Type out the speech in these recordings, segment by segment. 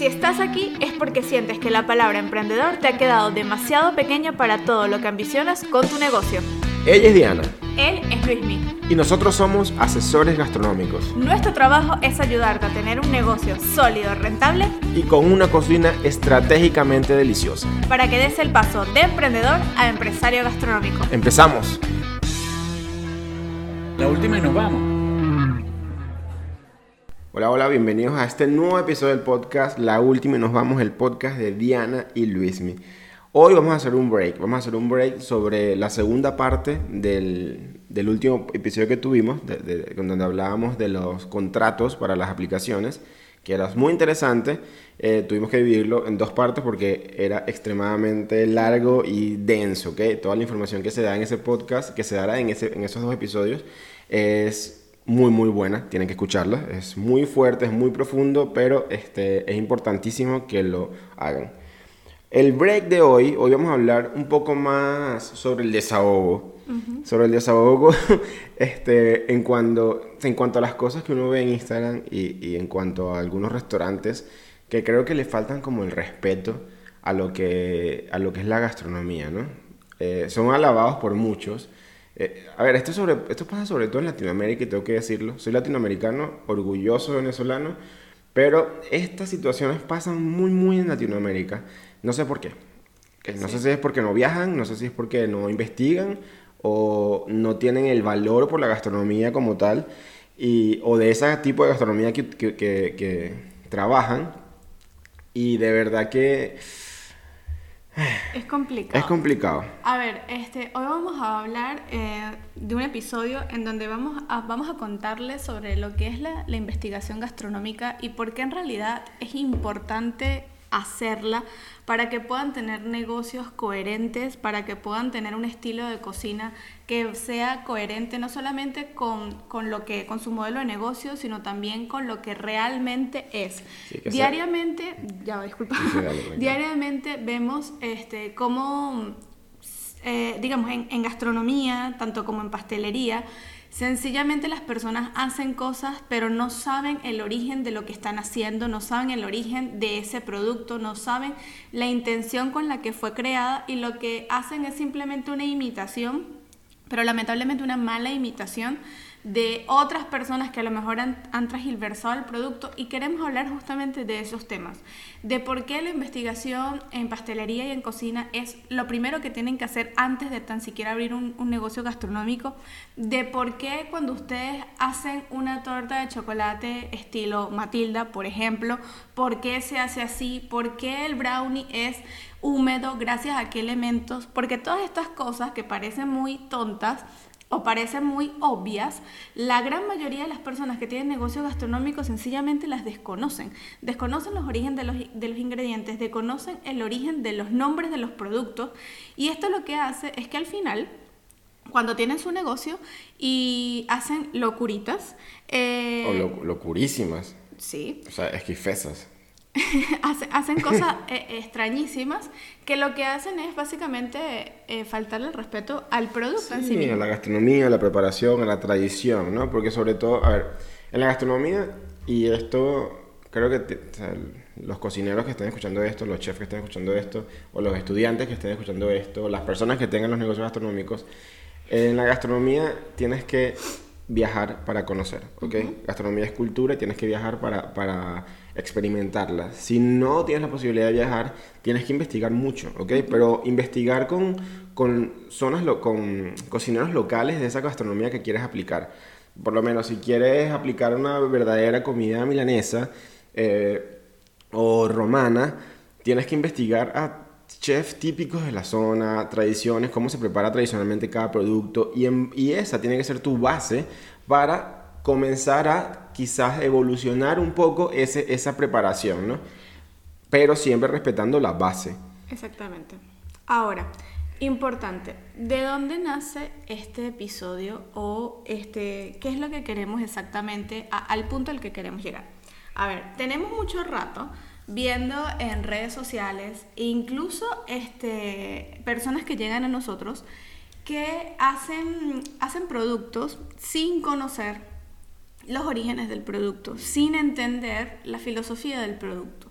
Si estás aquí es porque sientes que la palabra emprendedor te ha quedado demasiado pequeña para todo lo que ambicionas con tu negocio. Ella es Diana. Él es Luismi. Y nosotros somos asesores gastronómicos. Nuestro trabajo es ayudarte a tener un negocio sólido, rentable y con una cocina estratégicamente deliciosa. Para que des el paso de emprendedor a empresario gastronómico. Empezamos. La última y nos vamos. Hola, hola, bienvenidos a este nuevo episodio del podcast, La Última y nos vamos, el podcast de Diana y Luismi. Hoy vamos a hacer un break, vamos a hacer un break sobre la segunda parte del, del último episodio que tuvimos, de, donde hablábamos de los contratos para las aplicaciones, que era muy interesante. Eh, tuvimos que dividirlo en dos partes porque era extremadamente largo y denso, ¿ok? Toda la información que se da en ese podcast, que se dará en, ese, en esos dos episodios, es muy muy buena, tienen que escucharla, es muy fuerte, es muy profundo, pero este, es importantísimo que lo hagan. El break de hoy, hoy vamos a hablar un poco más sobre el desahogo, sobre el desahogo este, en, cuanto, en cuanto a las cosas que uno ve en Instagram y, y en cuanto a algunos restaurantes que creo que le faltan como el respeto a lo que, a lo que es la gastronomía, ¿no? Eh, son alabados por muchos, eh, a ver, esto, sobre, esto pasa sobre todo en Latinoamérica y tengo que decirlo. Soy latinoamericano, orgulloso venezolano, pero estas situaciones pasan muy, muy en Latinoamérica. No sé por qué. No sé si es porque no viajan, no sé si es porque no investigan o no tienen el valor por la gastronomía como tal y, o de ese tipo de gastronomía que, que, que trabajan. Y de verdad que es complicado. Es complicado. A ver, este, hoy vamos a hablar eh, de un episodio en donde vamos a, vamos a contarles sobre lo que es la, la investigación gastronómica y por qué en realidad es importante hacerla para que puedan tener negocios coherentes, para que puedan tener un estilo de cocina que sea coherente no solamente con, con lo que con su modelo de negocio, sino también con lo que realmente es. diariamente, ya disculpa, diariamente vemos este cómo eh, digamos en, en gastronomía, tanto como en pastelería, Sencillamente las personas hacen cosas pero no saben el origen de lo que están haciendo, no saben el origen de ese producto, no saben la intención con la que fue creada y lo que hacen es simplemente una imitación, pero lamentablemente una mala imitación de otras personas que a lo mejor han, han, el producto y queremos hablar justamente de esos temas, de por qué la investigación en pastelería y en cocina es lo primero que tienen que hacer antes de tan siquiera abrir un negocio gastronómico, de por qué cuando ustedes hacen una torta de chocolate estilo Matilda, por ejemplo, por qué se hace así, por qué el brownie es húmedo, gracias a qué elementos, porque todas estas cosas que parecen muy tontas, o parecen muy obvias, la gran mayoría de las personas que tienen negocios gastronómicos sencillamente las desconocen. Desconocen los orígenes de los, de los, ingredientes, desconocen el origen de los nombres de los productos y esto lo que hace es que al final, cuando tienen su negocio y hacen locuritas... Eh, o locurísimas. Sí. O sea, esquifesas. hacen cosas eh, extrañísimas que lo que hacen es básicamente eh, faltarle el respeto al producto sí, en sí a la gastronomía, a la preparación, a la tradición, ¿no? Porque sobre todo, a ver, en la gastronomía, y esto creo que los cocineros que estén escuchando esto, los chefs que estén escuchando esto, o los estudiantes que estén escuchando esto, las personas que tengan los negocios gastronómicos, en la gastronomía tienes que viajar para conocer, ¿ok? Gastronomía es cultura y tienes que viajar para, para experimentarla. Si no tienes la posibilidad de viajar, tienes que investigar mucho, ¿ok? Pero investigar con, con zonas, lo, con cocineros locales de esa gastronomía que quieres aplicar. Por lo menos si quieres aplicar una verdadera comida milanesa eh, o romana, tienes que investigar a chefs típicos de la zona, tradiciones, cómo se prepara tradicionalmente cada producto y, y esa tiene que ser tu base para comenzar a quizás evolucionar un poco ese, esa preparación, ¿no? Pero siempre respetando la base. Exactamente. Ahora, importante, ¿de dónde nace este episodio o este, qué es lo que queremos exactamente al punto al que queremos llegar? A ver, tenemos mucho rato viendo en redes sociales, incluso este, personas que llegan a nosotros que hacen, hacen productos sin conocer los orígenes del producto, sin entender la filosofía del producto.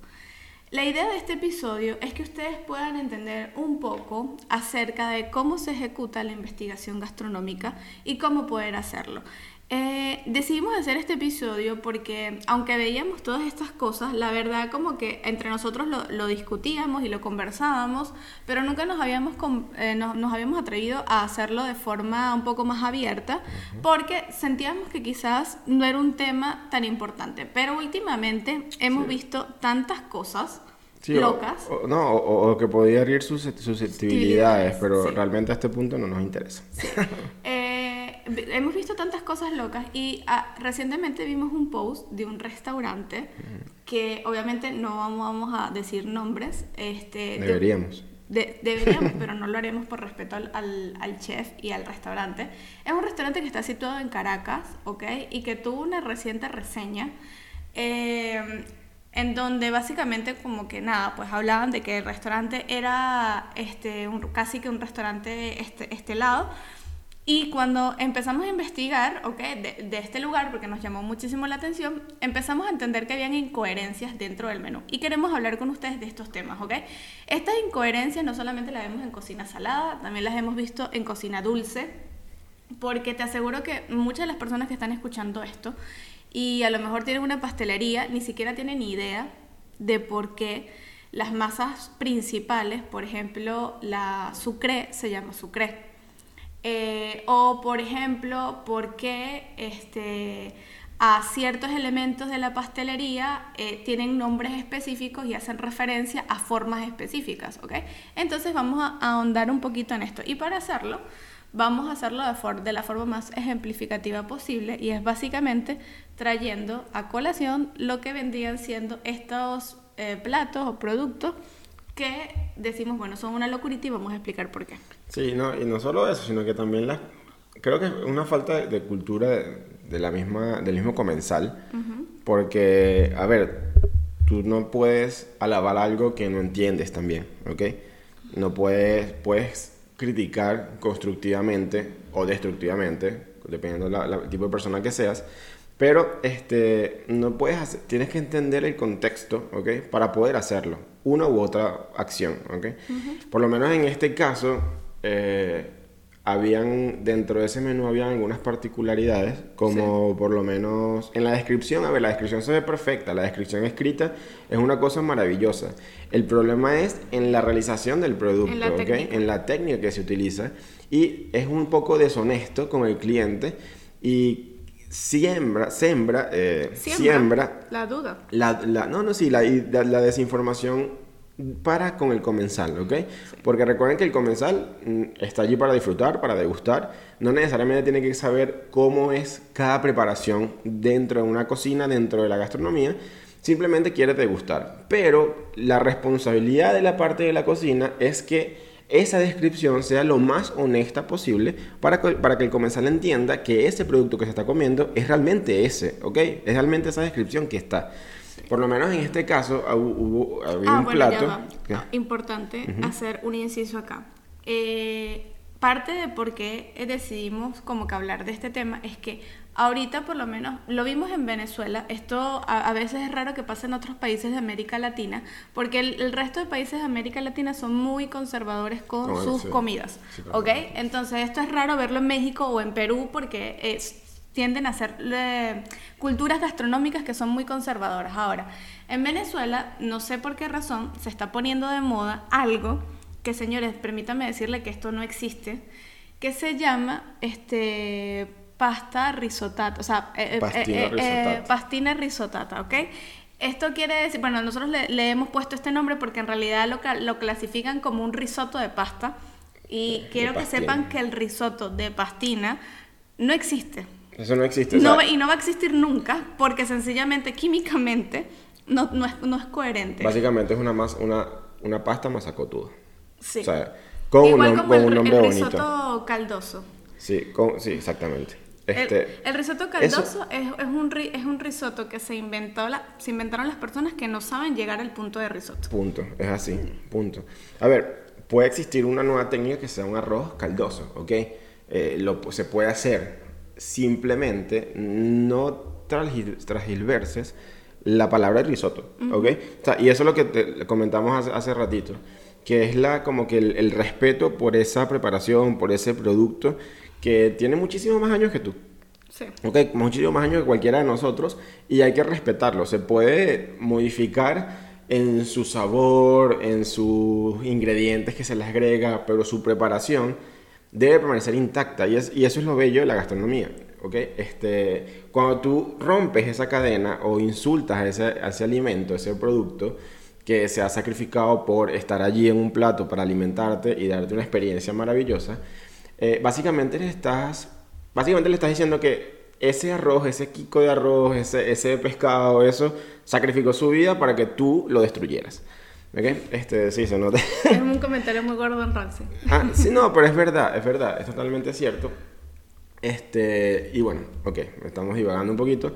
La idea de este episodio es que ustedes puedan entender un poco acerca de cómo se ejecuta la investigación gastronómica y cómo poder hacerlo. Eh, decidimos hacer este episodio porque aunque veíamos todas estas cosas, la verdad como que entre nosotros lo, discutíamos y lo conversábamos, pero nunca nos habíamos, eh, nos habíamos atrevido a hacerlo de forma un poco más abierta porque sentíamos que quizás no era un tema tan importante. Pero últimamente hemos visto tantas cosas. Locas. O, no, o, que podía herir sus susceptibilidades, pero realmente a este punto no nos interesa. hemos visto tantas cosas locas y ah, recientemente vimos un post de un restaurante que obviamente no vamos, a decir nombres. Este, deberíamos. deberíamos, pero no lo haremos por respeto al, al, chef y al restaurante. Es un restaurante que está situado en Caracas, ¿ok? Y que tuvo una reciente reseña. Eh, en donde básicamente como que nada, pues hablaban de que el restaurante era este, un, casi que un restaurante este, estelado, y cuando empezamos a investigar, ¿ok? De, de, este lugar, porque nos llamó muchísimo la atención, empezamos a entender que habían incoherencias dentro del menú. Y queremos hablar con ustedes de estos temas, ¿ok? Estas incoherencias no solamente las vemos en cocina salada, también las hemos visto en cocina dulce, porque te aseguro que muchas de las personas que están escuchando esto y a lo mejor tienen una pastelería, ni siquiera tienen idea de por qué las masas principales, por ejemplo, la sucre se llama sucre eh, o, por ejemplo, por qué este, a ciertos elementos de la pastelería eh, tienen nombres específicos y hacen referencia a formas específicas, ¿ok? Entonces vamos a ahondar un poquito en esto. Y para hacerlo, vamos a hacerlo de, de la forma más ejemplificativa posible y es básicamente trayendo a colación lo que vendrían siendo estos eh, platos o productos que decimos, bueno, son una locurita y vamos a explicar por qué. Sí, no, y no solo eso, sino que también la, creo que es una falta de, cultura de, la misma, del mismo comensal, porque, a ver, tú no puedes alabar algo que no entiendes también, ¿ok? No puedes, puedes criticar constructivamente o destructivamente, dependiendo del tipo de persona que seas, pero este, no puedes hacer, tienes que entender el contexto, ¿ok? Para poder hacerlo, una u otra acción, ¿ok? Por lo menos en este caso, eh, habían, dentro de ese menú habían algunas particularidades, como por lo menos en la descripción, a ver, la descripción se ve perfecta, la descripción escrita es una cosa maravillosa. El problema es en la realización del producto, en la, en la técnica que se utiliza, y es un poco deshonesto con el cliente y siembra, sembra, eh, siembra, la duda. La, la, no, no, sí, la, la, desinformación para con el comensal, ¿ok? Porque recuerden que el comensal mm, está allí para disfrutar, para degustar, no necesariamente tiene que saber cómo es cada preparación dentro de una cocina, dentro de la gastronomía, simplemente quiere degustar. Pero la responsabilidad de la parte de la cocina es que esa descripción sea lo más honesta posible para que, para que el comensal entienda que ese producto que se está comiendo es realmente ese, ¿ok? Es realmente esa descripción que está. Por lo menos en este caso hubo, había ah, un plato. Importante hacer un inciso acá. Eh, parte de por qué decidimos como que hablar de este tema es que ahorita por lo menos lo vimos en Venezuela, esto a, veces es raro que pase en otros países de América Latina, porque el, resto de países de América Latina son muy conservadores con sus comidas, ¿ok? Entonces esto es raro verlo en México o en Perú porque tienden a ser eh, culturas gastronómicas que son muy conservadoras. Ahora, en Venezuela, no sé por qué razón, se está poniendo de moda algo que señores, permítanme decirle que esto no existe, que se llama este pasta risotata, o sea, eh, eh, pastina, risotata. pastina risotata, ¿ok? Esto quiere decir, bueno, nosotros le, hemos puesto este nombre porque en realidad lo, lo clasifican como un risotto de pasta y quiero que sepan que el risotto de pastina no existe. Eso no existe. No, y no va a existir nunca porque sencillamente químicamente no, no, es, no es coherente. Básicamente es una, más, una, una pasta masacotuda. Sí. O sea, con Igual un, como con el, un nombre el risotto caldoso. Sí, con, sí, exactamente. Este, el, risotto caldoso es, es, un, es un risotto que se, inventó la, se inventaron las personas que no saben llegar al punto de risotto. Punto, es así, punto. A ver, puede existir una nueva técnica que sea un arroz caldoso, ¿ok? Eh, lo, se puede hacer, simplemente no transgilverses la palabra risotto, ¿ok? O sea, y eso es lo que te comentamos hace, hace ratito, que es la, como que el, el respeto por esa preparación, por ese producto que tiene muchísimos más años que tú. Sí. Ok, muchísimo más años que cualquiera de nosotros y hay que respetarlo. Se puede modificar en su sabor, en sus ingredientes que se les agrega, pero su preparación debe permanecer intacta y, es- eso es lo bello de la gastronomía. ¿ok? Este, cuando tú rompes esa cadena o insultas a ese, a ese alimento, ese producto que se ha sacrificado por estar allí en un plato para alimentarte y darte una experiencia maravillosa, eh, básicamente le estás, básicamente le estás diciendo que ese arroz, ese kiko de arroz, ese, ese pescado, eso, sacrificó su vida para que tú lo destruyeras. ¿Ok? Este, sí, se nota. Es un comentario muy Gordon Ramsay. Ah, sí, no, pero es verdad, es verdad, es totalmente cierto. Este, y bueno, ok, estamos divagando un poquito.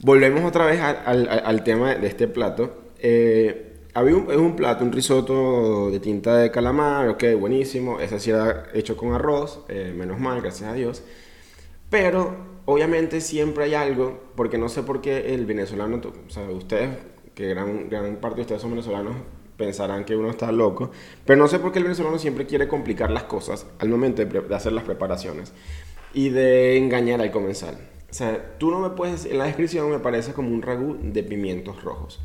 Volvemos otra vez al, al- al tema de este plato. Eh, había un, un plato, un risotto de tinta de calamar, ok, buenísimo. Ese sí era hecho con arroz, eh, menos mal, gracias a Dios. Pero obviamente siempre hay algo, porque no sé por qué el venezolano, o sea, ustedes, que gran, gran parte de ustedes son venezolanos, pensarán que uno está loco, pero no sé por qué el venezolano siempre quiere complicar las cosas al momento de, hacer las preparaciones y de engañar al comensal. O sea, tú no me puedes, en la descripción me parece como un ragú de pimientos rojos.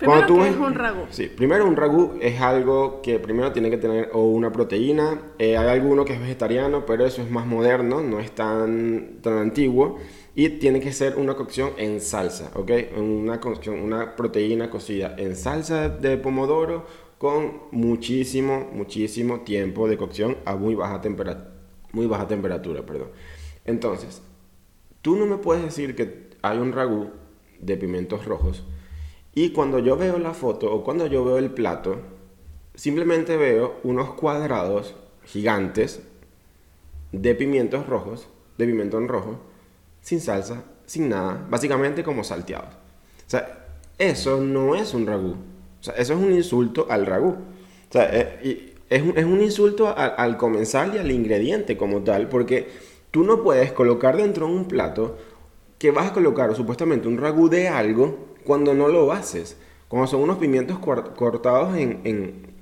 Primero, Cuando tú ¿qué ves- es un ragú? Sí, primero un ragú es algo que primero tiene que tener o una proteína, eh, hay alguno que es vegetariano, pero eso es más moderno, no es tan, tan antiguo, y tiene que ser una cocción en salsa, ¿ok? Una, cocción, una proteína cocida en salsa de pomodoro con muchísimo, muchísimo tiempo de cocción a muy baja, tempera- muy baja temperatura. Perdón. Entonces, tú no me puedes decir que hay un ragú de pimientos rojos y cuando yo veo la foto o cuando yo veo el plato, simplemente veo unos cuadrados gigantes de pimientos rojos, de pimentón rojo, sin salsa, sin nada, básicamente como salteados. O sea, eso no es un ragú. O sea, eso es un insulto al ragú. O sea, eh, es, es un insulto a- al comensal y al ingrediente como tal, porque tú no puedes colocar dentro de un plato que vas a colocar supuestamente un ragú de algo cuando no lo haces. Cuando son unos pimientos cortados en, en,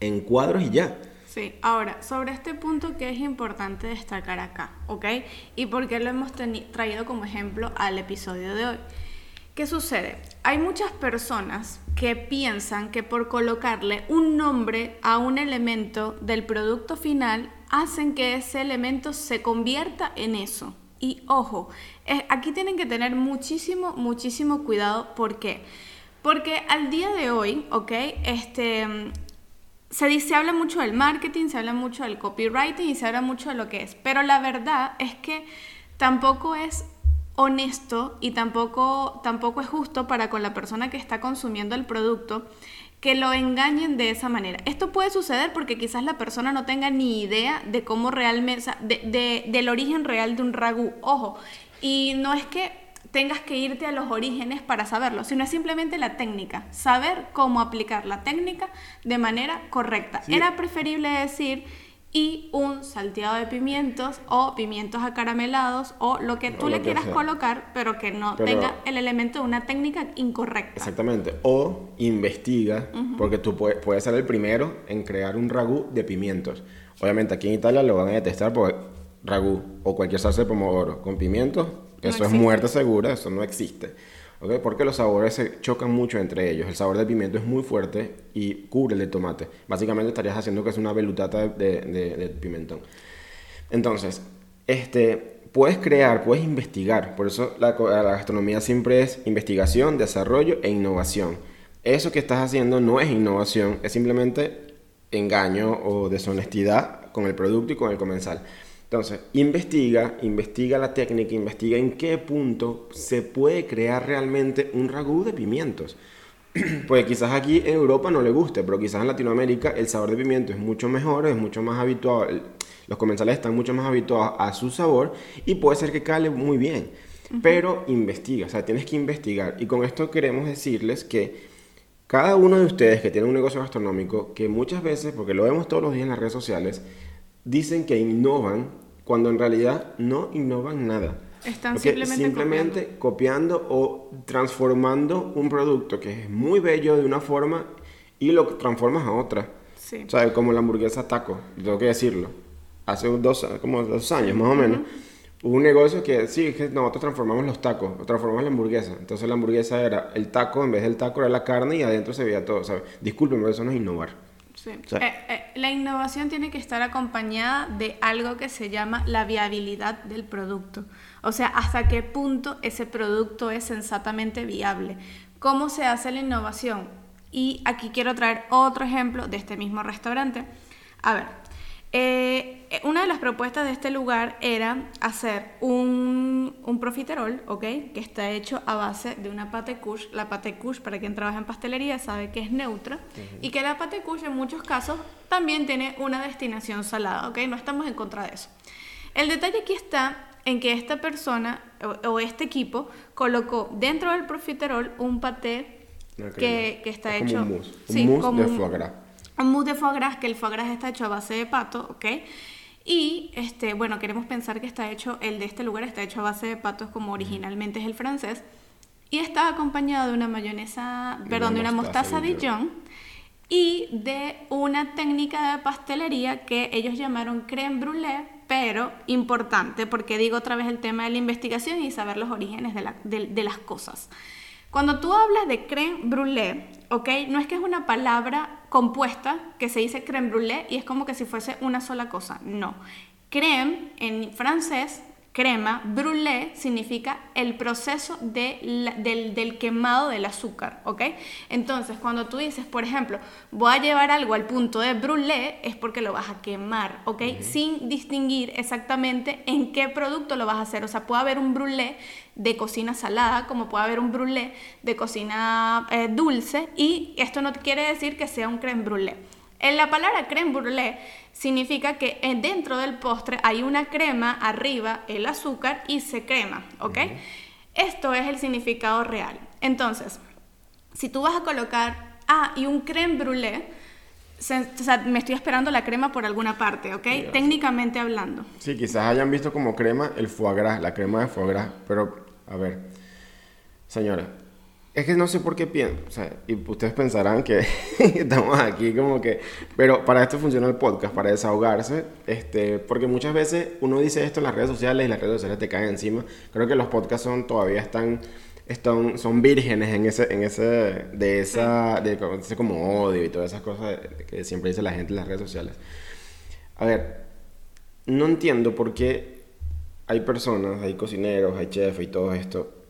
en cuadros y ya. Sí, ahora, sobre este punto que es importante destacar acá, ¿ok? Y por qué lo hemos traído como ejemplo al episodio de hoy. ¿Qué sucede? Hay muchas personas que piensan que por colocarle un nombre a un elemento del producto final hacen que ese elemento se convierta en eso. Y ojo, aquí tienen que tener muchísimo, muchísimo cuidado. ¿Por qué? Porque al día de hoy, ¿ok? Este, se dice, habla mucho del marketing, se habla mucho del copywriting y se habla mucho de lo que es. Pero la verdad es que tampoco es honesto y tampoco, tampoco es justo para con la persona que está consumiendo el producto que lo engañen de esa manera. Esto puede suceder porque quizás la persona no tenga ni idea de cómo realmente, o sea, de- de- del origen real de un ragú. Ojo, y no es que tengas que irte a los orígenes para saberlo, sino es simplemente la técnica, saber cómo aplicar la técnica de manera correcta. Sí. Era preferible decir y un salteado de pimientos o pimientos acaramelados o lo que tú le que quieras sea. colocar, pero que no Pero- tenga el elemento de una técnica incorrecta. Exactamente. O investiga, porque tú puedes, puedes ser el primero en crear un ragú de pimientos. Obviamente aquí en Italia lo van a detestar porque ragú o cualquier salsa de pomodoro con pimientos, No eso es muerte segura, eso no existe. Porque los sabores se chocan mucho entre ellos. El sabor del pimiento es muy fuerte y cubre el tomate. Básicamente estarías haciendo que es una velutata de, pimentón. Entonces, este, puedes crear, puedes investigar. Por eso la gastronomía siempre es investigación, desarrollo e innovación. Eso que estás haciendo no es innovación, es simplemente engaño o deshonestidad con el producto y con el comensal. Entonces, investiga, investiga la técnica, investiga en qué punto se puede crear realmente un ragú de pimientos. Pues quizás aquí en Europa no le guste, pero quizás en Latinoamérica el sabor de pimiento es mucho mejor, es mucho más habituado, los comensales están mucho más habituados a su sabor y puede ser que cale muy bien. Pero investiga, o sea, tienes que investigar. Y con esto queremos decirles que cada uno de ustedes que tiene un negocio gastronómico, que muchas veces, porque lo vemos todos los días en las redes sociales, dicen que innovan cuando en realidad no innovan nada. Están simplemente simplemente copiando. o transformando un producto que es muy bello de una forma y lo transformas a otra. Sí. O sea, como la hamburguesa taco, tengo que decirlo. Hace dos, como dos años más o menos, hubo un negocio que sí, que nosotros transformamos los tacos, transformamos la hamburguesa. Entonces la hamburguesa era el taco, en vez del taco era la carne y adentro se veía todo, ¿sabes? Disculpen, pero eso no es innovar. Sí. Eh, eh, la innovación tiene que estar acompañada de algo que se llama la viabilidad del producto. O sea, hasta qué punto ese producto es sensatamente viable. ¿Cómo se hace la innovación? Y aquí quiero traer otro ejemplo de este mismo restaurante. A ver, eh, eh, una de las propuestas de este lugar era hacer un, un profiterol, ¿ok? Que está hecho a base de una pate couche. La pate couche, para quien trabaja en pastelería, sabe que es neutra. Y que la pate couche en muchos casos también tiene una destinación salada, ¿ok? No estamos en contra de eso. El detalle aquí está en que esta persona o, o este equipo colocó dentro del profiterol un paté Una que, que está Es como hecho... un mousse, un sí, mousse como de foie gras. Un mousse de foie gras, que el foie gras está hecho a base de pato, ¿ok? Y, este, bueno, queremos pensar que está hecho, el de este lugar está hecho a base de patos como originalmente es el francés. Y está acompañado de una mayonesa, Y perdón, de una mostaza Dijon y de una técnica de pastelería que ellos llamaron crème brûlée, pero importante, porque digo otra vez el tema de la investigación y saber los orígenes de, la- de- de las cosas. Cuando tú hablas de crème brûlée, ¿ok? No es que es una palabra compuesta que se dice crème brûlée y es como que si fuese una sola cosa. No. Crème en francés, crema, brûlée significa el proceso de la- del, del quemado del azúcar, ¿ok? Entonces, cuando tú dices, por ejemplo, voy a llevar algo al punto de brûlée, es porque lo vas a quemar, ¿ok? Sin distinguir exactamente en qué producto lo vas a hacer. O sea, puede haber un brûlée de cocina salada, como puede haber un brûlée de cocina eh, dulce, y esto no quiere decir que sea un crème brûlée. En la palabra crème brûlée significa que eh, dentro del postre hay una crema, arriba el azúcar y se crema, ¿ok? Esto es el significado real. Entonces, si tú vas a colocar, ah, y un crème brûlée, se- o sea, me estoy esperando la crema por alguna parte, ¿ok? Ya. Técnicamente hablando. Sí, quizás hayan visto como crema el foie gras, la crema de foie gras, pero a ver, señora, es que no sé por qué pienso, o sea, y ustedes pensarán que estamos aquí como que, pero para esto funciona el podcast, para desahogarse, este, porque muchas veces uno dice esto en las redes sociales y las redes sociales te caen encima. Creo que los podcasts son todavía están están, son vírgenes en ese, en ese, de esa, de ese como odio y todas esas cosas que siempre dice la gente en las redes sociales. A ver, no entiendo por qué hay personas, hay cocineros, hay chefs y todo esto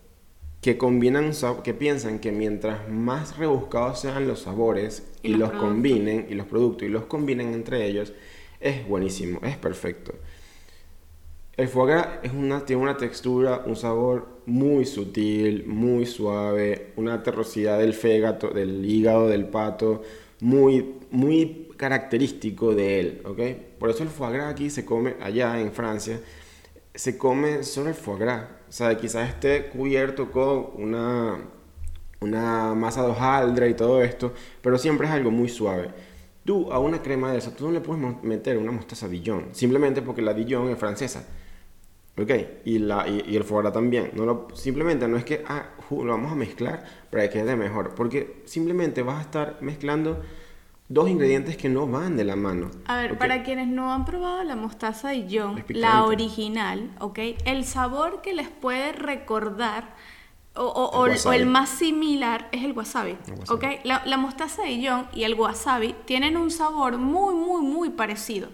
que combinan, que piensan que mientras más rebuscados sean los sabores Y y, los productos. combinen y los productos y los combinen entre ellos, es buenísimo, es perfecto. El foie gras es una, tiene una textura, un sabor muy sutil, muy suave, una terrosidad del fegato, del hígado, del pato, muy, muy característico de él, ¿ok? Por eso el foie gras aquí se come, allá en Francia, se come solo el foie gras. O sea, quizás esté cubierto con una, una masa de hojaldre y todo esto, pero siempre es algo muy suave. Tú a una crema de esa, tú no le puedes meter una mostaza Dijon, simplemente porque la Dijon es francesa. ¿Ok? Y, la, y, el foie también. No lo, simplemente no es que ah, lo vamos a mezclar para que quede mejor, porque simplemente vas a estar mezclando dos ingredientes que no van de la mano. A ver, para quienes no han probado la mostaza Dijon, Es picante. la original, ¿ok? El sabor que les puede recordar o, o- El o el más similar es el wasabi, El wasabi. ¿ok? La, la mostaza Dijon y el wasabi tienen un sabor muy, muy, muy parecido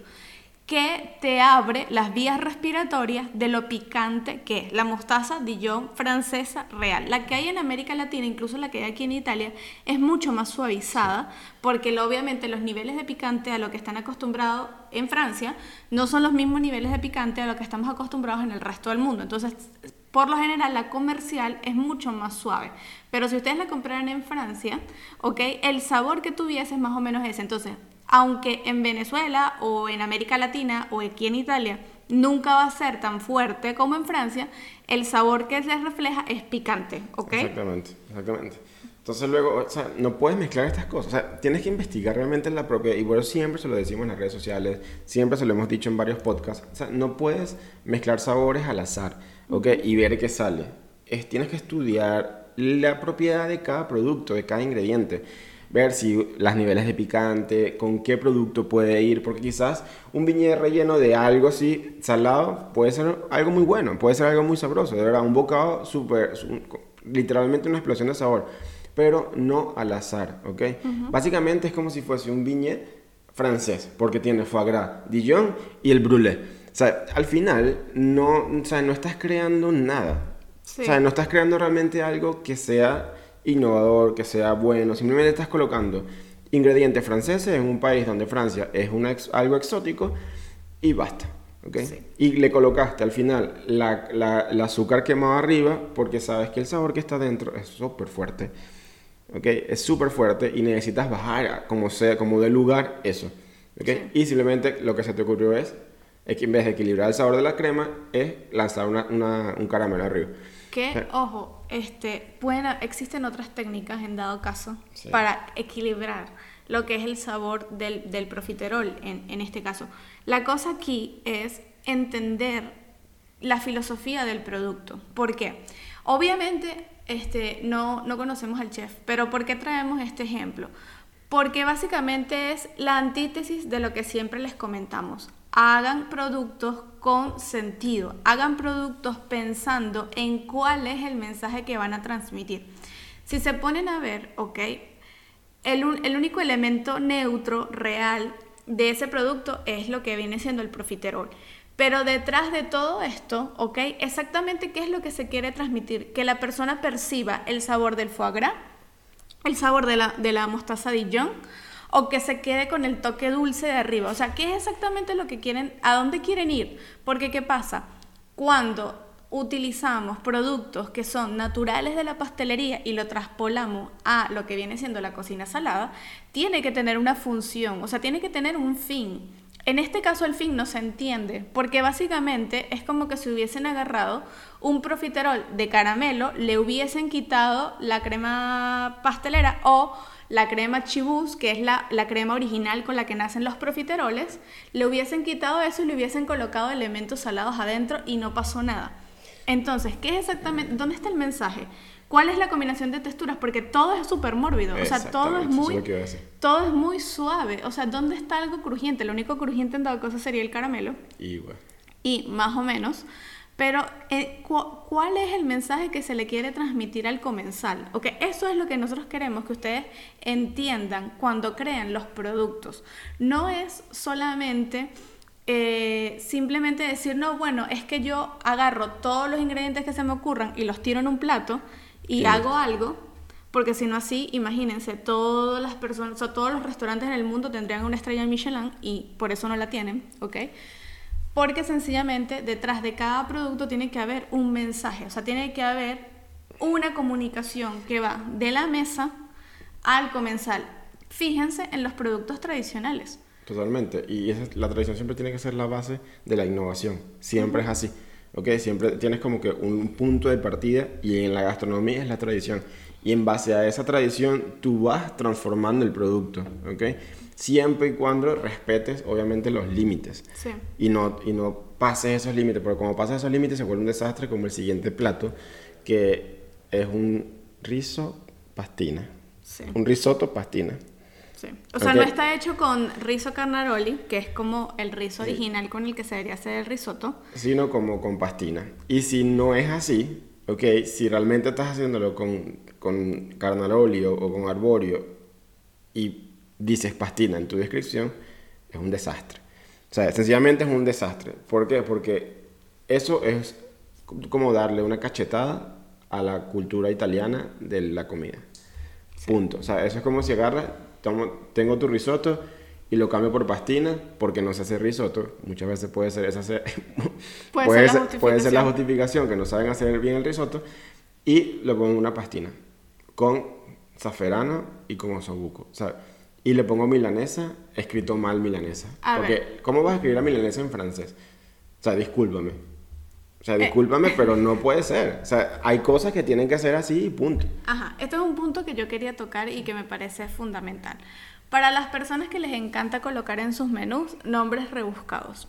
que te abre las vías respiratorias de lo picante que es la mostaza Dijon francesa real. La que hay en América Latina, incluso la que hay aquí en Italia, es mucho más suavizada porque obviamente los niveles de picante a lo que están acostumbrados en Francia no son los mismos niveles de picante a lo que estamos acostumbrados en el resto del mundo. Entonces, por lo general, la comercial es mucho más suave. Pero si ustedes la compraran en Francia, ¿ok? El sabor que tuviese es más o menos ese. Entonces, aunque en Venezuela o en América Latina o aquí en Italia nunca va a ser tan fuerte como en Francia, el sabor que se refleja es picante, ¿ok? Exactamente, exactamente. Entonces luego, o sea, no puedes mezclar estas cosas. O sea, tienes que investigar realmente la propia... Y eso siempre se lo decimos en las redes sociales, siempre se lo hemos dicho en varios podcasts. O sea, no puedes mezclar sabores al azar. ¿ok? Y ver qué sale. Es, tienes que estudiar la propiedad de cada producto, de cada ingrediente. Ver si las niveles de picante, con qué producto puede ir, porque quizás un viñedo relleno de algo así salado puede ser algo muy bueno, puede ser algo muy sabroso, de verdad, un bocado súper, literalmente una explosión de sabor, pero no al azar, ¿ok? Básicamente es como si fuese un viñedo francés, porque tiene foie gras, Dijon y el brûlé. O sea, al final no, o sea, no estás creando nada. O sea, no estás creando realmente algo que sea innovador, que sea bueno, simplemente estás colocando ingredientes franceses en un país donde Francia es algo exótico y basta. ¿okay? Y le colocaste al final la, la, el azúcar quemado arriba porque sabes que el sabor que está dentro es súper fuerte. ¿okay? Es súper fuerte y necesitas bajar como, sea, como de lugar eso. ¿okay? Y simplemente lo que se te ocurrió es, es que en vez de equilibrar el sabor de la crema, es lanzar una, una, un caramelo arriba. Que, ojo, este, pueden, existen otras técnicas en dado caso para equilibrar lo que es el sabor del, del profiterol en, en, este caso. La cosa aquí es entender la filosofía del producto. ¿Por qué? Obviamente este, no, no conocemos al chef, pero ¿por qué traemos este ejemplo? Porque básicamente es la antítesis de lo que siempre les comentamos hagan productos con sentido, hagan productos pensando en cuál es el mensaje que van a transmitir. Si se ponen a ver, ok, el, el único elemento neutro real de ese producto es lo que viene siendo el profiterol. Pero detrás de todo esto, ¿ok? Exactamente qué es lo que se quiere transmitir. Que la persona perciba el sabor del foie gras, el sabor de la, de la mostaza Dijon, o que se quede con el toque dulce de arriba. O sea, ¿qué es exactamente lo que quieren, a dónde quieren ir? Porque ¿qué pasa? Cuando utilizamos productos que son naturales de la pastelería y lo traspolamos a lo que viene siendo la cocina salada, tiene que tener una función, o sea, tiene que tener un fin. En este caso el fin no se entiende, porque básicamente es como que si hubiesen agarrado un profiterol de caramelo, le hubiesen quitado la crema pastelera o la crema chibus, que es la, la, crema original con la que nacen los profiteroles, le hubiesen quitado eso y le hubiesen colocado elementos salados adentro y no pasó nada. Entonces, ¿qué es exactamente? ¿Dónde está el mensaje? ¿Cuál es la combinación de texturas? Porque todo es súper mórbido, o sea, todo es muy todo es muy suave, o sea, ¿dónde está algo crujiente? Lo único crujiente en dado caso sería el caramelo. Y, y más o menos, pero, eh, ¿cuál es el mensaje que se le quiere transmitir al comensal? Okay, eso es lo que nosotros queremos que ustedes entiendan cuando crean los productos. No es solamente eh, simplemente decir, no, bueno, es que yo agarro todos los ingredientes que se me ocurran y los tiro en un plato y hago algo, porque si no así, imagínense, todas las personas, o todos los restaurantes en el mundo tendrían una estrella Michelin y por eso no la tienen, ¿ok? Porque sencillamente detrás de cada producto tiene que haber un mensaje, o sea, tiene que haber una comunicación que va de la mesa al comensal. Fíjense en los productos tradicionales. Totalmente. Y la tradición siempre tiene que ser la base de la innovación. Siempre es así. ¿Ok? Siempre tienes como que un punto de partida y en la gastronomía es la tradición. Y en base a esa tradición tú vas transformando el producto. ¿Ok? Siempre y cuando respetes, obviamente, los límites. Sí. Y, no, y no pases esos límites, porque como pasas esos límites se vuelve un desastre como el siguiente plato, que es un riso pastina. Sí. Un risotto pastina. Sí. O sea, no está hecho con riso carnaroli, que es como el riso original con el que se debería hacer el risotto. Sino como con pastina. Y si no es así, ok, si realmente estás haciéndolo con, con carnaroli o, o con arborio y dices pastina en tu descripción, es un desastre. O sea, sencillamente es un desastre. ¿Por qué? Porque eso es como darle una cachetada a la cultura italiana de la comida. Punto. O sea, eso es como si agarras, tengo tu risotto y lo cambio por pastina porque no se hace risotto. Muchas veces puede ser esa puede, ser, la puede ser la justificación que no saben hacer bien el risotto y lo pongo en una pastina con zaferano y con osobuco. O sea, y le pongo milanesa, escrito mal milanesa. Porque, ¿cómo vas a escribir a milanesa en francés? O sea, discúlpame. O sea, eh. discúlpame, pero no puede ser. O sea, hay cosas que tienen que ser así y punto. Ajá, este es un punto que yo quería tocar y que me parece fundamental. Para las personas que les encanta colocar en sus menús nombres rebuscados.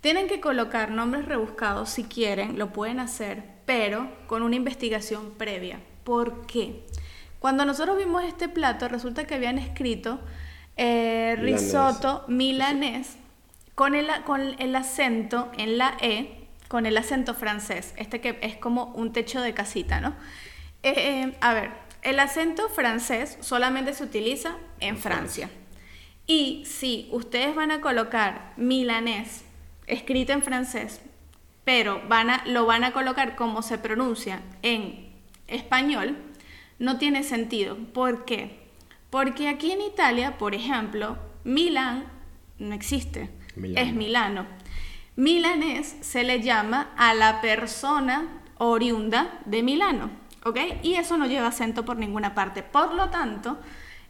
Tienen que colocar nombres rebuscados si quieren, lo pueden hacer, pero con una investigación previa. ¿Por qué? Cuando nosotros vimos este plato, resulta que habían escrito eh, risotto milanés con el, con el acento en la E, con el acento francés, este que es como un techo de casita, ¿no? Eh, eh, a ver, el acento francés solamente se utiliza en Francia. Y si ustedes van a colocar milanés escrito en francés, pero van a, lo van a colocar como se pronuncia en español, no tiene sentido. ¿Por qué? Porque aquí en Italia, por ejemplo, Milán no existe, es Milano. Milanés se le llama a la persona oriunda de Milano, ¿ok? Y eso no lleva acento por ninguna parte. Por lo tanto,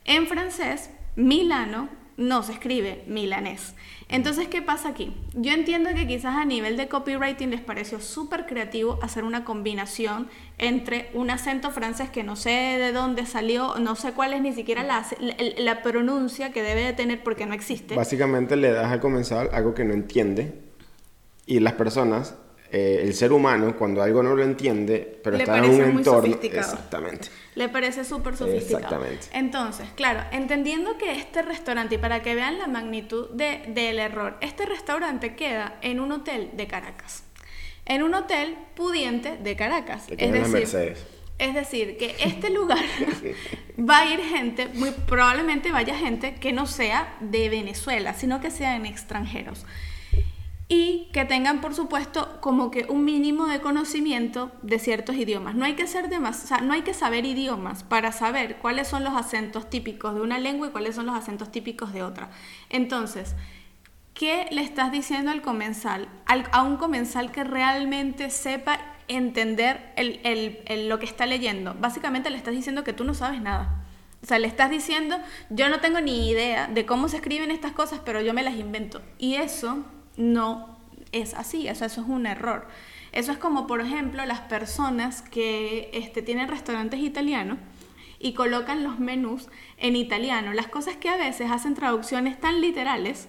en francés, Milano no se escribe milanés. Entonces, ¿qué pasa aquí? Yo entiendo que quizás a nivel de copywriting les pareció súper creativo hacer una combinación entre un acento francés que no sé de dónde salió, no sé cuál es ni siquiera la, la, pronuncia que debe de tener porque no existe. Básicamente le das al comenzar algo que no entiende y las personas eh, el ser humano, cuando algo no lo entiende, pero está en un entorno. Exactamente. Le parece súper sofisticado. Exactamente. Entonces, claro, entendiendo que este restaurante, y para que vean la magnitud de, del error, este restaurante queda en un hotel de Caracas. En un hotel pudiente de Caracas. Es decir, es decir, que este lugar va a ir gente, muy probablemente vaya gente que no sea de Venezuela, sino que sean extranjeros y que tengan, por supuesto, como que un mínimo de conocimiento de ciertos idiomas. No hay que ser no hay que saber idiomas para saber cuáles son los acentos típicos de una lengua y cuáles son los acentos típicos de otra. Entonces, ¿qué le estás diciendo al comensal? a un comensal que realmente sepa entender lo que está leyendo. Básicamente le estás diciendo que tú no sabes nada. O sea, le estás diciendo, yo no tengo ni idea de cómo se escriben estas cosas, pero yo me las invento. Y eso no es así, eso es un error. Eso es como, por ejemplo, las personas que este, tienen restaurantes italianos y colocan los menús en italiano. Las cosas que a veces hacen traducciones tan literales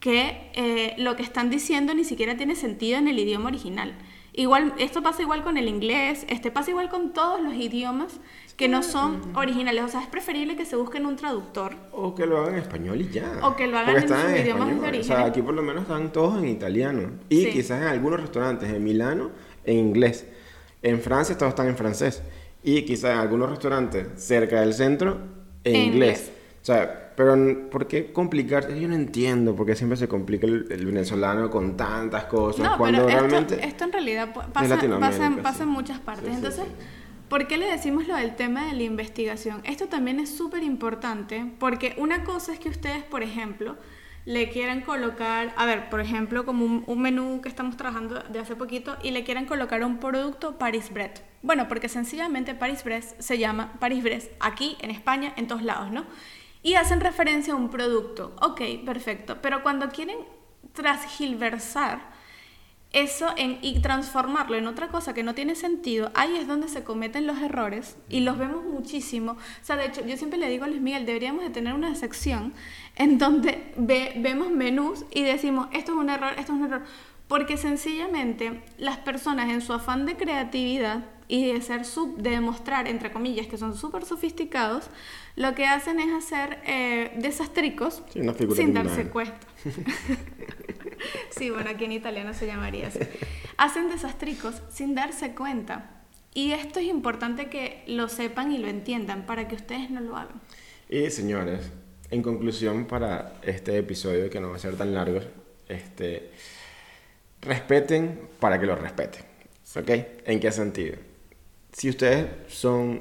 que eh, lo que están diciendo ni siquiera tiene sentido en el idioma original. Igual, esto pasa igual con el inglés, este pasa igual con todos los idiomas que no son originales. O sea, es preferible que se busquen un traductor. O que lo hagan en español y ya. O que lo hagan en sus idiomas de origen. O sea, aquí por lo menos están todos en italiano. Y quizás en algunos restaurantes en Milano en inglés. En Francia todos están en francés. Y quizás en algunos restaurantes cerca del centro en, inglés. O sea, pero ¿por qué complicar? Yo no entiendo por qué siempre se complica el, venezolano con tantas cosas. No, cuando pero realmente esto, esto en realidad pasa, pasa, en muchas partes. Entonces, ¿Por qué le decimos lo del tema de la investigación? Esto también es súper importante porque una cosa es que ustedes, por ejemplo, le quieran colocar, a ver, por ejemplo, como un, menú que estamos trabajando de hace poquito y le quieran colocar un producto Paris Bread. Bueno, porque sencillamente Paris Bread se llama Paris Bread aquí en España, en todos lados, ¿no? Y hacen referencia a un producto. Ok, perfecto. Pero cuando quieren transgilversar eso en, y transformarlo en otra cosa que no tiene sentido, ahí es donde se cometen los errores y los vemos muchísimo. O sea, de hecho, yo siempre le digo a Luis Miguel, deberíamos de tener una sección en donde vemos menús y decimos, esto es un error, esto es un error. Porque sencillamente las personas en su afán de creatividad y de ser sub, de demostrar, entre comillas, que son súper sofisticados, lo que hacen es hacer eh, desastricos sin darse cuenta. sí, bueno, aquí en italiano se llamaría así. Hacen desastricos sin darse cuenta. Y esto es importante que lo sepan y lo entiendan para que ustedes no lo hagan. Y señores, en conclusión para este episodio que no va a ser tan largo, este, respeten para que lo respeten. ¿Ok? ¿En qué sentido? Si ustedes son,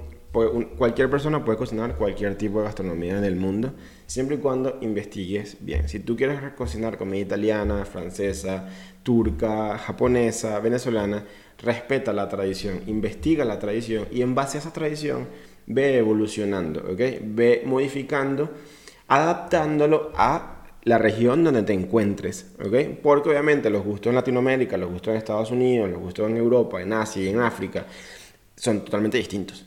cualquier persona puede cocinar cualquier tipo de gastronomía en el mundo, siempre y cuando investigues bien. Si tú quieres cocinar comida italiana, francesa, turca, japonesa, venezolana, respeta la tradición, investiga la tradición y en base a esa tradición ve evolucionando, ¿ok? Ve modificando, adaptándolo a la región donde te encuentres, ¿ok? Porque obviamente los gustos en Latinoamérica, los gustos en Estados Unidos, los gustos en Europa, en Asia y en África son totalmente distintos,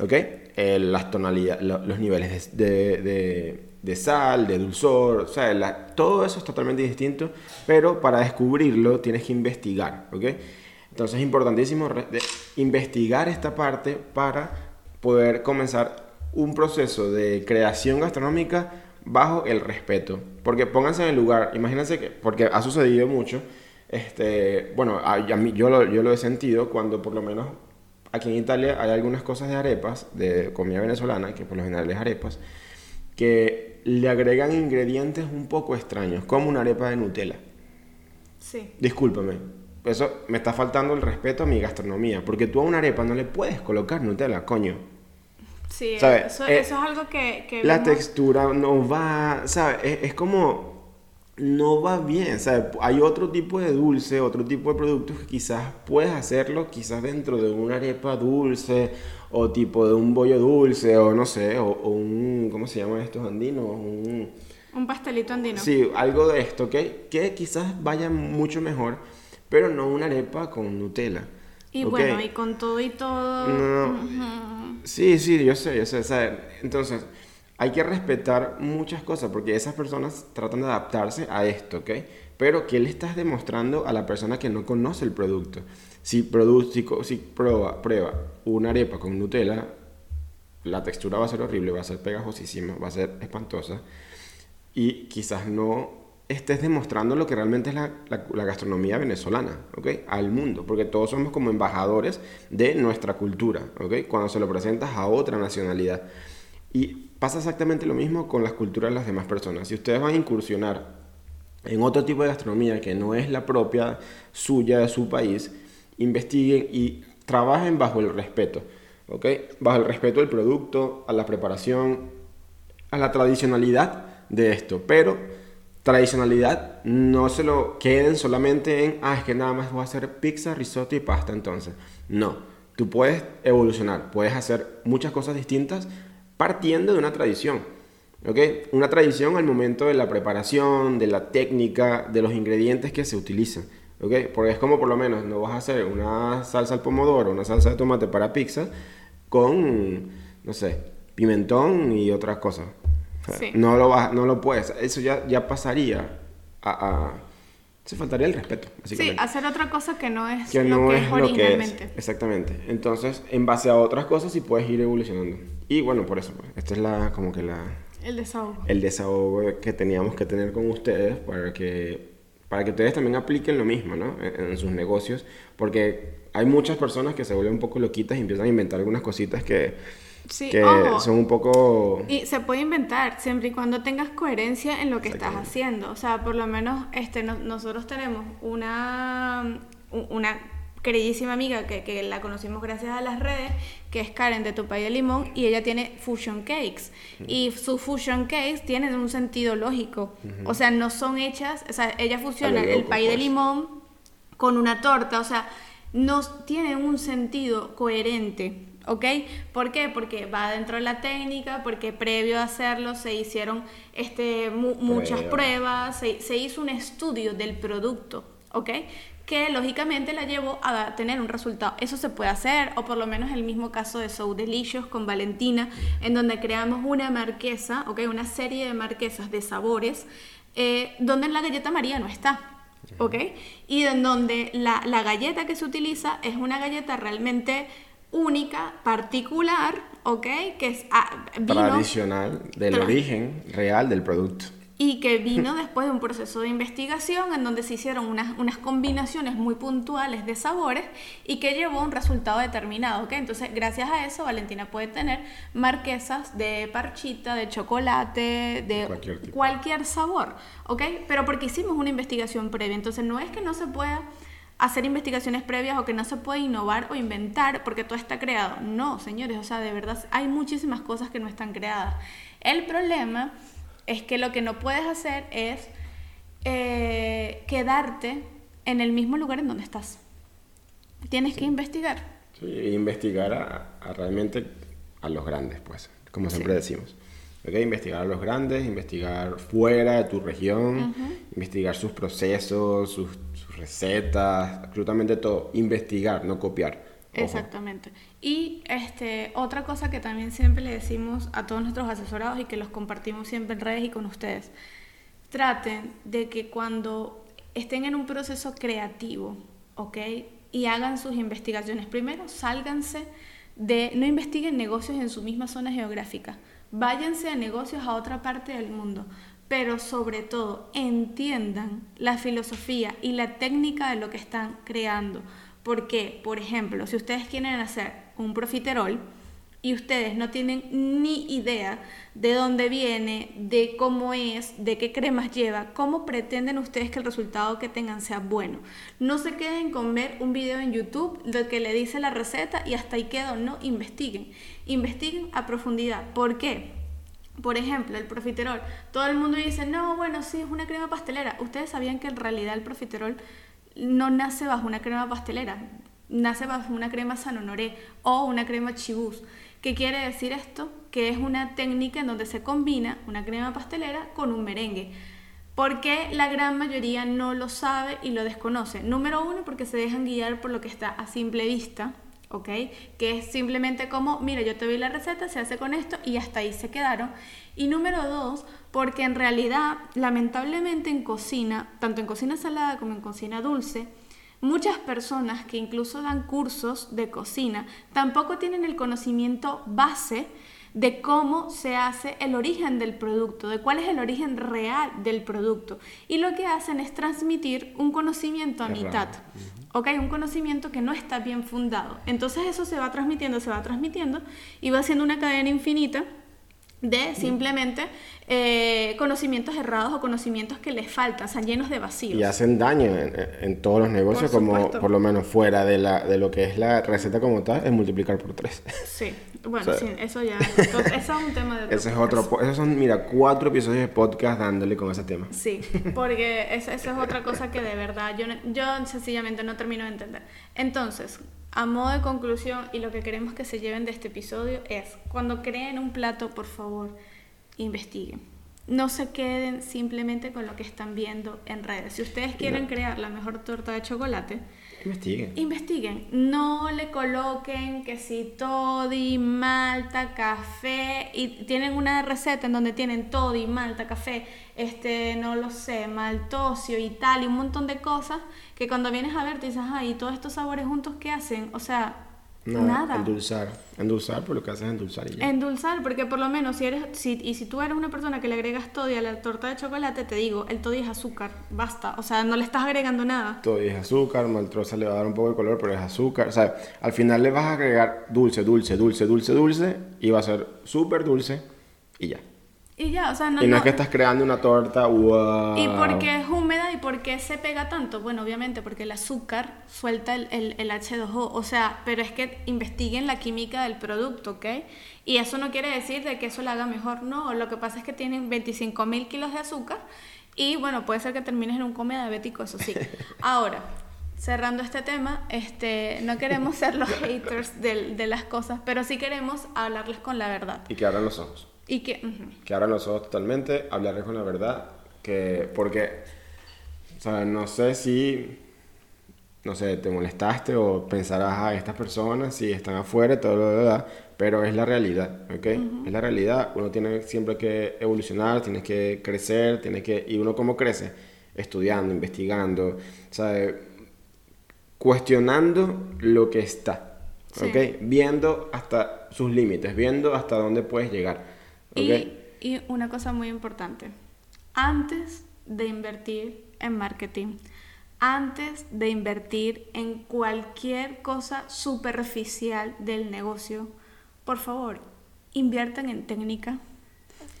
¿ok? Las tonalidades, lo- los niveles de, de- sal, de dulzor, o sea, todo eso es totalmente distinto, pero para descubrirlo tienes que investigar, ¿ok? Entonces es importantísimo investigar esta parte para poder comenzar un proceso de creación gastronómica bajo el respeto. Porque pónganse en el lugar, imagínense que, porque ha sucedido mucho, este, bueno, a, a mí, yo lo he sentido cuando por lo menos aquí en Italia hay algunas cosas de arepas, de comida venezolana, que por lo general es arepas, que le agregan ingredientes un poco extraños, como una arepa de Nutella. Sí. Discúlpame, eso me está faltando el respeto a mi gastronomía, porque tú a una arepa no le puedes colocar Nutella, coño. Sí, ¿Sabe? eso, Eh, eso es algo que... que La textura no va, ¿sabes? Es, es como, no va bien, ¿sabes? Hay otro tipo de dulce, otro tipo de productos que quizás puedes hacerlo, quizás dentro de una arepa dulce, o tipo de un bollo dulce, o no sé, o, o un, ¿cómo se llaman estos andinos? Un, Un pastelito andino. Sí, algo de esto, ¿ok? Que quizás vaya mucho mejor, pero no una arepa con Nutella. Y bueno, y con todo y todo... No. Sí, sí, yo sé, yo sé, ¿sabes? Entonces, hay que respetar muchas cosas porque esas personas tratan de adaptarse a esto, ¿ok? Pero, ¿qué le estás demostrando a la persona que no conoce el producto? Si, produ si, si prueba, una arepa con Nutella, la textura va a ser horrible, va a ser pegajosísima, va a ser espantosa y quizás no estés demostrando lo que realmente es la, la- la gastronomía venezolana, ¿ok? Al mundo, porque todos somos como embajadores de nuestra cultura, ¿ok? Cuando se lo presentas a otra nacionalidad. Y pasa exactamente lo mismo con las culturas de las demás personas. Si ustedes van a incursionar en otro tipo de gastronomía que no es la propia suya de su país, investiguen y trabajen bajo el respeto, ¿ok? Bajo el respeto del producto, a la preparación, a la tradicionalidad de esto, pero tradicionalidad no se lo queden solamente en, ah, es que nada más voy a hacer pizza, risotto y pasta entonces. No, tú puedes evolucionar, puedes hacer muchas cosas distintas partiendo de una tradición. ¿ok? Una tradición al momento de la preparación, de la técnica, de los ingredientes que se utilizan. ¿ok? Porque es como por lo menos no vas a hacer una salsa al pomodoro, una salsa de tomate para pizza con, no sé, pimentón y otras cosas. Sí. No lo vas, no lo puedes. Eso ya, ya pasaría a, a- Se faltaría el respeto, Sí, hacer otra cosa que no es que lo no que es es lo que es. originalmente. Exactamente. Entonces, en base a otras cosas sí puedes ir evolucionando. Y bueno, por eso, pues, esta es la, como que la, El desahogo. el desahogo que teníamos que tener con ustedes para que, para que ustedes también apliquen lo mismo, ¿no? En, en sus negocios, porque hay muchas personas que se vuelven un poco loquitas y empiezan a inventar algunas cositas que, Sí, que ojo. son un poco... Y se puede inventar siempre y cuando tengas coherencia en lo que estás haciendo. O sea, por lo menos este, no- nosotros tenemos una, una queridísima amiga que, que la conocimos gracias a las redes, que es Karen de Tu Pay de Limón, y ella tiene fusion cakes. Y sus fusion cakes tienen un sentido lógico. O sea, no son hechas, o sea, ella fusiona el pay de pues. limón con una torta, o sea, no tiene un sentido coherente, ¿ok? ¿Por qué? Porque va dentro de la técnica, porque previo a hacerlo se hicieron este, mu- muchas Pruebas. pruebas, se, se hizo un estudio del producto, ¿ok? Que lógicamente la llevó a tener un resultado. Eso se puede hacer, o por lo menos el mismo caso de So Delicious con Valentina, en donde creamos una marquesa, ¿ok? Una serie de marquesas de sabores, eh, donde la galleta María no está. ¿ok? Y en donde la, la galleta que se utiliza es una galleta realmente única, particular, ¿ok? Que es ah, vino tradicional del Tra- origen real del producto. y que vino después de un proceso de investigación en donde se hicieron unas, unas combinaciones muy puntuales de sabores y que llevó a un resultado determinado, ¿ok? Entonces, gracias a eso, Valentina puede tener marquesas de parchita, de chocolate, de Cualquier cualquier sabor, ¿ok? Pero porque hicimos una investigación previa, entonces no es que no se pueda hacer investigaciones previas o que no se puede innovar o inventar porque todo está creado. No, señores, o sea, de verdad hay muchísimas cosas que no están creadas. El problema es que lo que no puedes hacer es eh, quedarte en el mismo lugar en donde estás. Tienes que investigar. Sí, e investigar a, a realmente a los grandes, pues, como siempre decimos. ¿Ok? Investigar a los grandes, investigar fuera de tu región, investigar sus procesos, sus recetas, absolutamente todo. Investigar, no copiar. Exactamente. Y este, otra cosa que también siempre le decimos a todos nuestros asesorados y que los compartimos siempre en redes y con ustedes, traten de que cuando estén en un proceso creativo, ¿ok? Y hagan sus investigaciones. Primero, sálganse de, no investiguen negocios en su misma zona geográfica, váyanse a negocios a otra parte del mundo, pero sobre todo entiendan la filosofía y la técnica de lo que están creando. Porque, por ejemplo, si ustedes quieren hacer un profiterol, y ustedes no tienen ni idea de dónde viene, de cómo es, de qué cremas lleva, ¿cómo pretenden ustedes que el resultado que tengan sea bueno? No se queden con ver un video en YouTube de que le dice la receta y hasta ahí quedó, no, investiguen, investiguen a profundidad. ¿Por qué? Por ejemplo, el profiterol. Todo el mundo dice, no, bueno, sí, es una crema pastelera. Ustedes sabían que en realidad el profiterol no nace bajo una crema pastelera, nace bajo una crema San Honoré o una crema Chibus. ¿Qué quiere decir esto? Que es una técnica en donde se combina una crema pastelera con un merengue. Porque la gran mayoría no lo sabe y lo desconoce. Número uno, porque se dejan guiar por lo que está a simple vista, ¿ok? Que es simplemente como, mira, yo te doy la receta, se hace con esto y hasta ahí se quedaron. Y número dos, porque en realidad, lamentablemente en cocina, tanto en cocina salada como en cocina dulce, Muchas personas que incluso dan cursos de cocina tampoco tienen el conocimiento base de cómo se hace el origen del producto, de cuál es el origen real del producto. Y lo que hacen es transmitir un conocimiento a mitad. ¿Ok? Un conocimiento que no está bien fundado. Entonces eso se va transmitiendo, se va transmitiendo y va siendo una cadena infinita de simplemente eh, conocimientos errados o conocimientos que les faltan, están llenos de vacíos. Y hacen daño en, todos los negocios, como por lo menos fuera de, la, de lo que es la receta como tal, es multiplicar por tres. Sí, bueno, sí, eso ya, eso es un tema de... Ese es otro, esos son, mira, cuatro episodios de podcast dándole con ese tema. Sí, porque esa, es otra cosa que de verdad yo, yo sencillamente no termino de entender. Entonces, a modo de conclusión y lo que queremos que se lleven de este episodio es, cuando creen un plato, por favor, investiguen. No se queden simplemente con lo que están viendo en redes. Si ustedes quieren crear la mejor torta de chocolate, Investiguen. Investiguen. No le coloquen que si toddy, malta, café. Y tienen una receta en donde tienen toddy, malta, café, este, no lo sé, maltosio y tal, y un montón de cosas que cuando vienes a ver te dices, ay, todos estos sabores juntos, ¿qué hacen? O sea, Nada. Endulzar. Endulzar, por lo que haces es endulzar y ya. Endulzar, porque por lo menos si eres. Si, y si tú eres una persona que le agregas toddy a la torta de chocolate, te digo, el toddy es azúcar. Basta. O sea, no le estás agregando nada. Toddy es azúcar, maltrosa le va a dar un poco de color, pero es azúcar. O sea, al final le vas a agregar dulce, dulce, dulce, dulce, dulce. Y va a ser súper dulce. Y ya. Y ya, o sea, no, y no, es que estás creando una torta, wow. ¿Y por qué es húmeda y por qué se pega tanto? Bueno, obviamente porque el azúcar suelta el, el, H2O, o sea, pero es que investiguen la química del producto, ¿ok? Y eso no quiere decir de que eso lo haga mejor, no, lo que pasa es que tienen 25 mil kilos de azúcar y bueno, puede ser que termines en un coma diabético, eso sí. Ahora, cerrando este tema, este, no queremos ser los haters de, de las cosas, pero sí queremos hablarles con la verdad. Y que abran los ojos. Y que... Que ahora nosotros totalmente, hablarles con la verdad, que porque, o sea, no sé si, no sé, te molestaste o pensarás a ah, estas personas si están afuera todo lo demás, pero es la realidad, ¿ok? Es la realidad, uno tiene siempre que evolucionar, tienes que crecer, tiene que, y uno cómo crece, estudiando, investigando, ¿sabes? Cuestionando lo que está, ¿ok? Viendo hasta sus límites, viendo hasta dónde puedes llegar. Y, una cosa muy importante, antes de invertir en marketing, antes de invertir en cualquier cosa superficial del negocio, por favor, inviertan en técnica,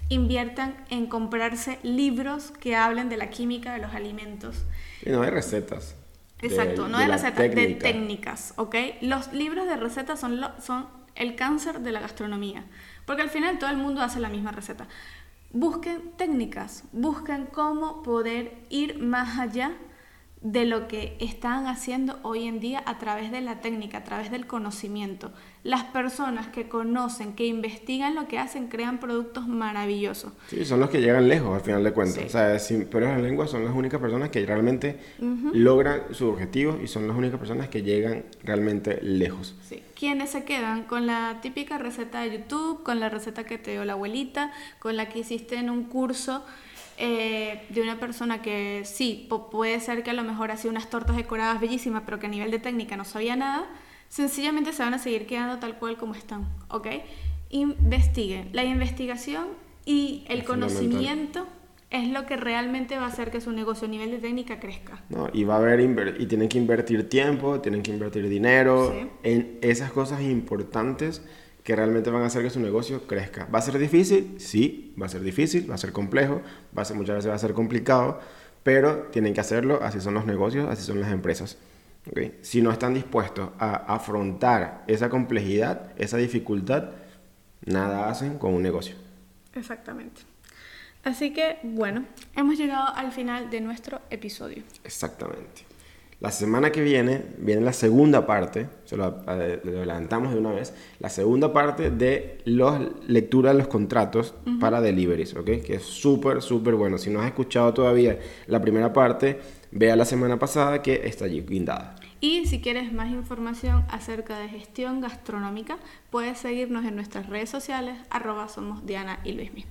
inviertan en comprarse libros que hablen de la química de los alimentos. Y no hay recetas. Exacto, no hay recetas, de técnicas, ¿ok? Los libros de recetas son, son el cáncer de la gastronomía. Porque al final todo el mundo hace la misma receta. Busquen técnicas, busquen cómo poder ir más allá de lo que están haciendo hoy en día a través de la técnica, a través del conocimiento. Las personas que conocen, que investigan lo que hacen, crean productos maravillosos. Sí, son los que llegan lejos al final de cuentas. O sea, sin lenguas son las únicas personas que realmente logran sus objetivos y son las únicas personas que llegan realmente lejos. Sí. Quienes se quedan con la típica receta de YouTube, con la receta que te dio la abuelita, con la que hiciste en un curso eh, de una persona que sí, puede ser que a lo mejor hacía unas tortas decoradas bellísimas, pero que a nivel de técnica no sabía nada, sencillamente se van a seguir quedando tal cual como están, ¿ok? Investiguen. La investigación y el conocimiento es lo que realmente va a hacer que su negocio a nivel de técnica crezca. No, y va a haber y tienen que invertir tiempo, tienen que invertir dinero en esas cosas importantes que realmente van a hacer que su negocio crezca. ¿Va a ser difícil? Sí, va a ser difícil, va a ser complejo, va a ser, muchas veces va a ser complicado, pero tienen que hacerlo, así son los negocios, así son las empresas. Si no están dispuestos a afrontar esa complejidad, esa dificultad, nada hacen con un negocio. Exactamente. Así que, bueno, hemos llegado al final de nuestro episodio. Exactamente. La semana que viene viene la segunda parte, se lo, adelantamos de una vez, la segunda parte de la lectura de los contratos para deliveries, ¿ok? Que es súper, súper bueno. Si no has escuchado todavía la primera parte, vea la semana pasada que está allí guindada. Y si quieres más información acerca de gestión gastronómica, puedes seguirnos en nuestras redes sociales, arroba somos Diana y Luismi.